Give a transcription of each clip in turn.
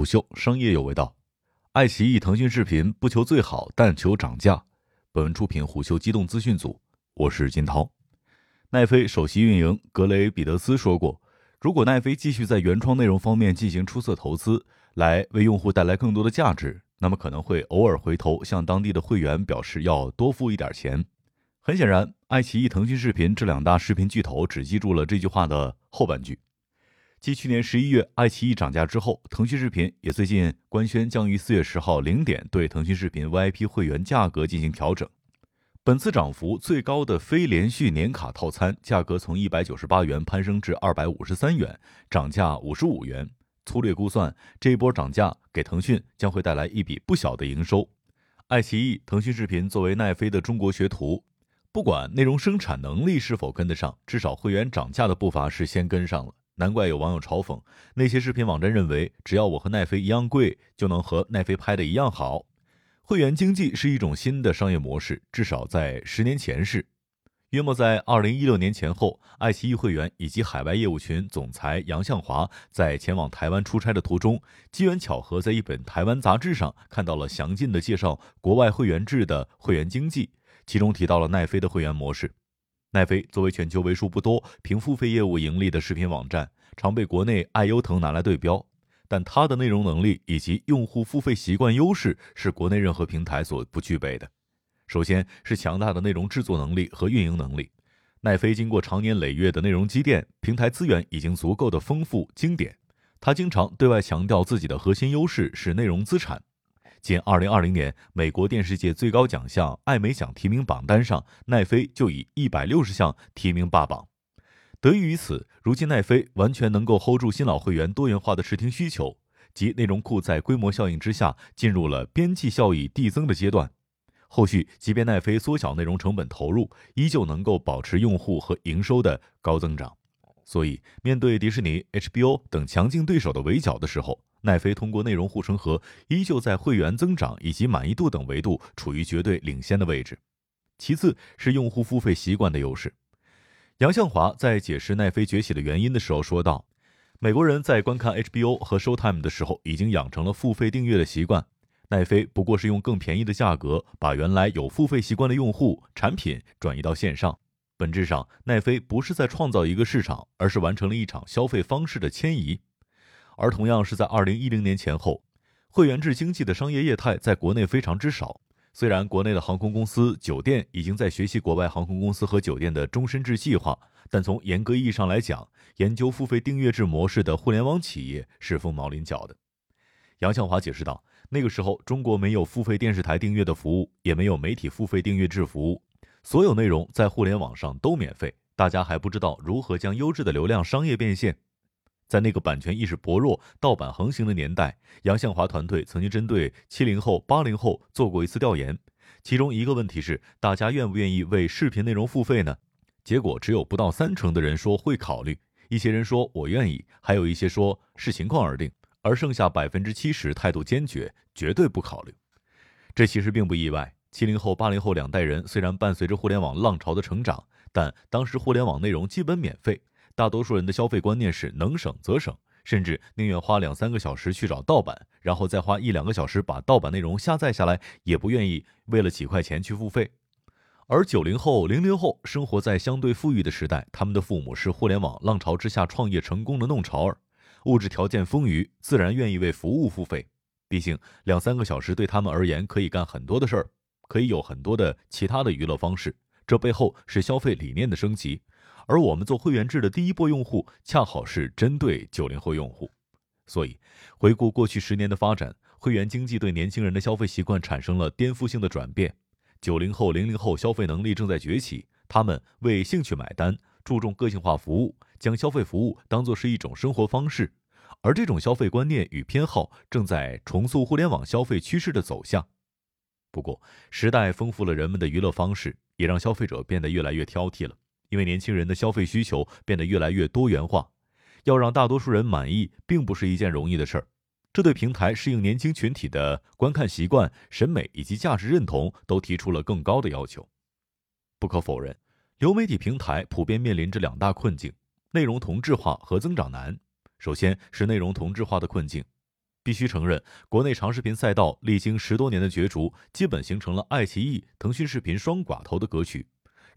虎嗅商业有味道，爱奇艺、腾讯视频不求最好，但求涨价。本文出品虎嗅机动资讯组，我是金涛。奈飞首席运营格雷彼得斯说过，如果奈飞继续在原创内容方面进行出色投资，来为用户带来更多的价值，那么可能会偶尔回头向当地的会员表示要多付一点钱。很显然，爱奇艺、腾讯视频这两大视频巨头只记住了这句话的后半句。继去年十一月爱奇艺涨价之后，腾讯视频也最近官宣将于四月十号零点对腾讯视频 VIP 会员价格进行调整。本次涨幅最高的非连续年卡套餐价格从一百九十八元攀升至二百五十三元，涨价五十五元。粗略估算，这一波涨价给腾讯将会带来一笔不小的营收。爱奇艺、腾讯视频作为奈飞的中国学徒，不管内容生产能力是否跟得上，至少会员涨价的步伐是先跟上了。难怪有网友嘲讽那些视频网站认为，只要我和奈飞一样贵，就能和奈飞拍的一样好。会员经济是一种新的商业模式，至少在十年前是。约莫在二零一六年前后，爱奇艺会员以及海外业务群总裁杨向华在前往台湾出差的途中，机缘巧合在一本台湾杂志上看到了详尽的介绍国外会员制的会员经济，其中提到了奈飞的会员模式。奈飞作为全球为数不多凭付费业务盈利的视频网站，常被国内爱优腾拿来对标。但它的内容能力以及用户付费习惯优势是国内任何平台所不具备的。首先是强大的内容制作能力和运营能力。奈飞经过长年累月的内容积淀，平台资源已经足够的丰富经典。他经常对外强调自己的核心优势是内容资产。仅2020年，美国电视界最高奖项艾美奖提名榜单上，奈飞就以160项提名霸榜。得益于此，如今奈飞完全能够 hold 住新老会员多元化的视听需求，及内容库在规模效应之下进入了边际效益递增的阶段。后续即便奈飞缩小内容成本投入，依旧能够保持用户和营收的高增长。所以，面对迪士尼、HBO 等强劲对手的围剿的时候，奈飞通过内容护城河，依旧在会员增长以及满意度等维度处于绝对领先的位置。其次是用户付费习惯的优势。杨向华在解释奈飞崛起的原因的时候说道：“美国人在观看 HBO 和 Showtime 的时候，已经养成了付费订阅的习惯。奈飞不过是用更便宜的价格，把原来有付费习惯的用户产品转移到线上。本质上，奈飞不是在创造一个市场，而是完成了一场消费方式的迁移。”而同样是在二零一零年前后，会员制经济的商业业态在国内非常之少。虽然国内的航空公司、酒店已经在学习国外航空公司和酒店的终身制计划，但从严格意义上来讲，研究付费订阅制模式的互联网企业是凤毛麟角的。杨向华解释道：“那个时候，中国没有付费电视台订阅的服务，也没有媒体付费订阅制服务，所有内容在互联网上都免费，大家还不知道如何将优质的流量商业变现。”在那个版权意识薄弱、盗版横行的年代，杨向华团队曾经针对七零后、八零后做过一次调研，其中一个问题是：大家愿不愿意为视频内容付费呢？结果只有不到三成的人说会考虑，一些人说我愿意，还有一些说视情况而定，而剩下百分之七十态度坚决，绝对不考虑。这其实并不意外，七零后、八零后两代人虽然伴随着互联网浪潮的成长，但当时互联网内容基本免费。大多数人的消费观念是能省则省，甚至宁愿花两三个小时去找盗版，然后再花一两个小时把盗版内容下载下来，也不愿意为了几块钱去付费。而九零后、零零后生活在相对富裕的时代，他们的父母是互联网浪潮之下创业成功的弄潮儿，物质条件丰裕，自然愿意为服务付费。毕竟两三个小时对他们而言可以干很多的事儿，可以有很多的其他的娱乐方式。这背后是消费理念的升级。而我们做会员制的第一波用户，恰好是针对九零后用户，所以回顾过去十年的发展，会员经济对年轻人的消费习惯产生了颠覆性的转变。九零后、零零后消费能力正在崛起，他们为兴趣买单，注重个性化服务，将消费服务当作是一种生活方式。而这种消费观念与偏好正在重塑互联网消费趋势的走向。不过，时代丰富了人们的娱乐方式，也让消费者变得越来越挑剔了。因为年轻人的消费需求变得越来越多元化，要让大多数人满意，并不是一件容易的事儿。这对平台适应年轻群体的观看习惯、审美以及价值认同都提出了更高的要求。不可否认，流媒体平台普遍面临着两大困境：内容同质化和增长难。首先是内容同质化的困境。必须承认，国内长视频赛道历经十多年的角逐，基本形成了爱奇艺、腾讯视频双寡头的格局。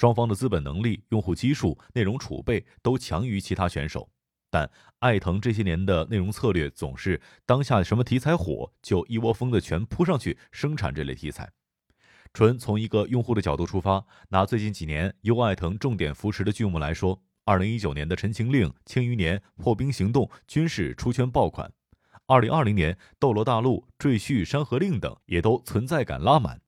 双方的资本能力、用户基数、内容储备都强于其他选手。但爱腾这些年的内容策略总是当下什么题材火，就一窝蜂的全扑上去生产这类题材。纯从一个用户的角度出发，拿最近几年优爱腾重点扶持的剧目来说，二零一九年的《陈情令》《庆余年》《破冰行动》均是出圈爆款。二零二零年《斗罗大陆》《赘婿》《山河令》等也都存在感拉满，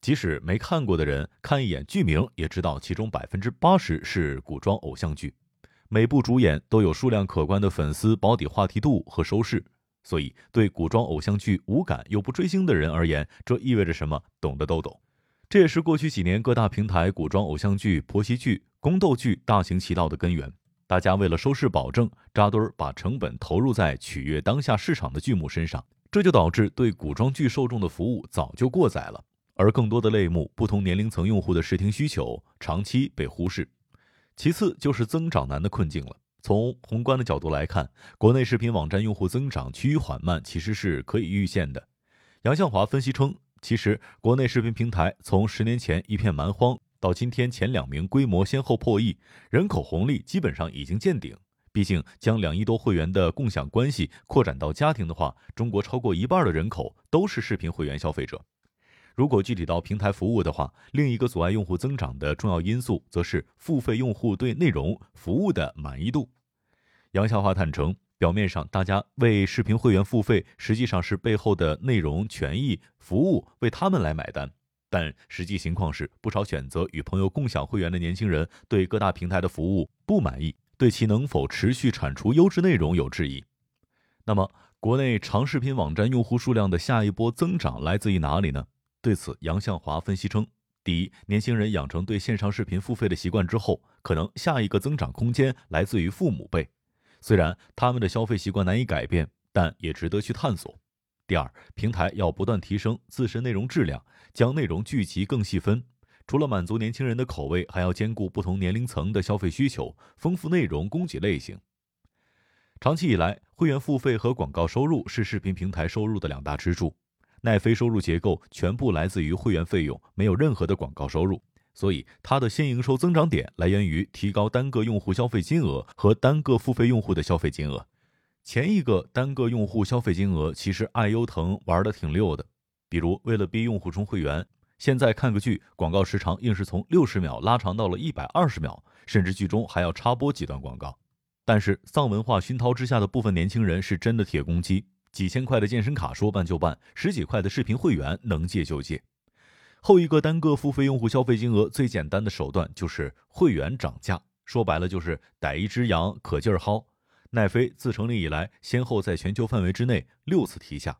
即使没看过的人看一眼剧名也知道其中百分之八十是古装偶像剧，每部主演都有数量可观的粉丝保底话题度和收视，所以对古装偶像剧无感又不追星的人而言，这意味着什么？懂的都懂。这也是过去几年各大平台古装偶像剧、婆媳剧、宫斗剧大行其道的根源。大家为了收视保证，扎堆儿把成本投入在取悦当下市场的剧目身上，这就导致对古装剧受众的服务早就过载了，而更多的类目、不同年龄层用户的视听需求长期被忽视。其次就是增长难的困境了。从宏观的角度来看，国内视频网站用户增长趋于缓慢，其实是可以预见的。杨向华分析称，其实国内视频平台从十年前一片蛮荒。到今天，前两名规模先后破亿，人口红利基本上已经见顶。毕竟，将两亿多会员的共享关系扩展到家庭的话，中国超过一半的人口都是视频会员消费者。如果具体到平台服务的话，另一个阻碍用户增长的重要因素，则是付费用户对内容服务的满意度。杨笑华坦诚，表面上大家为视频会员付费，实际上是背后的内容、权益、服务为他们来买单。但实际情况是，不少选择与朋友共享会员的年轻人对各大平台的服务不满意，对其能否持续产出优质内容有质疑。那么，国内长视频网站用户数量的下一波增长来自于哪里呢？对此，杨向华分析称：第一，年轻人养成对线上视频付费的习惯之后，可能下一个增长空间来自于父母辈，虽然他们的消费习惯难以改变，但也值得去探索。第二，平台要不断提升自身内容质量，将内容聚集更细分。除了满足年轻人的口味，还要兼顾不同年龄层的消费需求，丰富内容供给类型。长期以来，会员付费和广告收入是视频平台收入的两大支柱。奈飞收入结构全部来自于会员费用，没有任何的广告收入，所以它的新营收增长点来源于提高单个用户消费金额和单个付费用户的消费金额。前一个单个用户消费金额，其实爱优腾玩的挺溜的。比如为了逼用户充会员，现在看个剧广告时长硬是从六十秒拉长到了一百二十秒，甚至剧中还要插播几段广告。但是丧文化熏陶之下的部分年轻人是真的铁公鸡，几千块的健身卡说办就办，十几块的视频会员能借就借。后一个单个付费用户消费金额最简单的手段就是会员涨价，说白了就是逮一只羊可劲儿薅。奈飞自成立以来，先后在全球范围之内六次提价。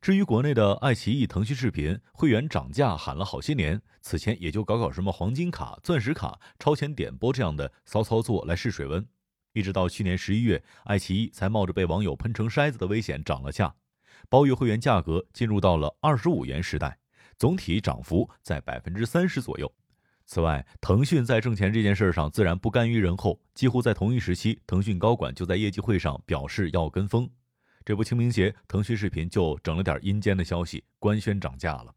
至于国内的爱奇艺、腾讯视频，会员涨价喊了好些年，此前也就搞搞什么黄金卡、钻石卡、超前点播这样的骚操作来试水温。一直到去年十一月，爱奇艺才冒着被网友喷成筛子的危险涨了价，包月会员价格进入到了二十五元时代，总体涨幅在百分之三十左右。此外，腾讯在挣钱这件事上自然不甘于人后，几乎在同一时期，腾讯高管就在业绩会上表示要跟风。这不清明节，腾讯视频就整了点阴间的消息，官宣涨价了。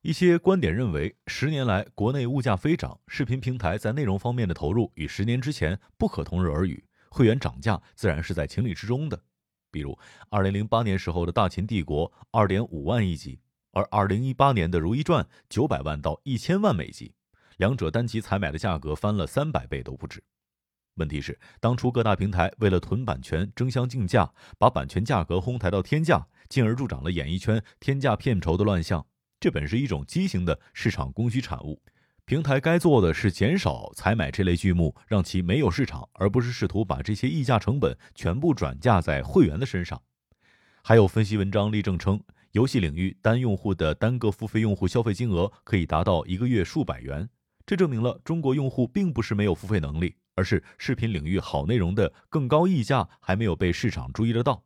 一些观点认为，十年来国内物价飞涨，视频平台在内容方面的投入与十年之前不可同日而语，会员涨价自然是在情理之中的。比如，二零零八年时候的大秦帝国二点五万一集，而二零一八年的《如懿传》九百万到一千万美集。两者单集采买的价格翻了三百倍都不止。问题是，当初各大平台为了囤版权争相竞价，把版权价格哄抬到天价，进而助长了演艺圈天价片酬的乱象。这本是一种畸形的市场供需产物。平台该做的是减少采买这类剧目，让其没有市场，而不是试图把这些溢价成本全部转嫁在会员的身上。还有分析文章例证称，游戏领域单用户的单个付费用户消费金额可以达到一个月数百元。这证明了中国用户并不是没有付费能力，而是视频领域好内容的更高溢价还没有被市场注意得到。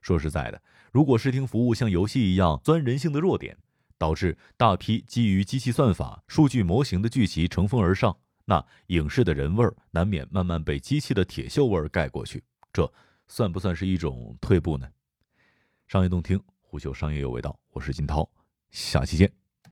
说实在的，如果视听服务像游戏一样钻人性的弱点，导致大批基于机器算法、数据模型的剧集乘风而上，那影视的人味儿难免慢慢被机器的铁锈味儿盖过去。这算不算是一种退步呢？商业动听，虎嗅商业有味道，我是金涛，下期见。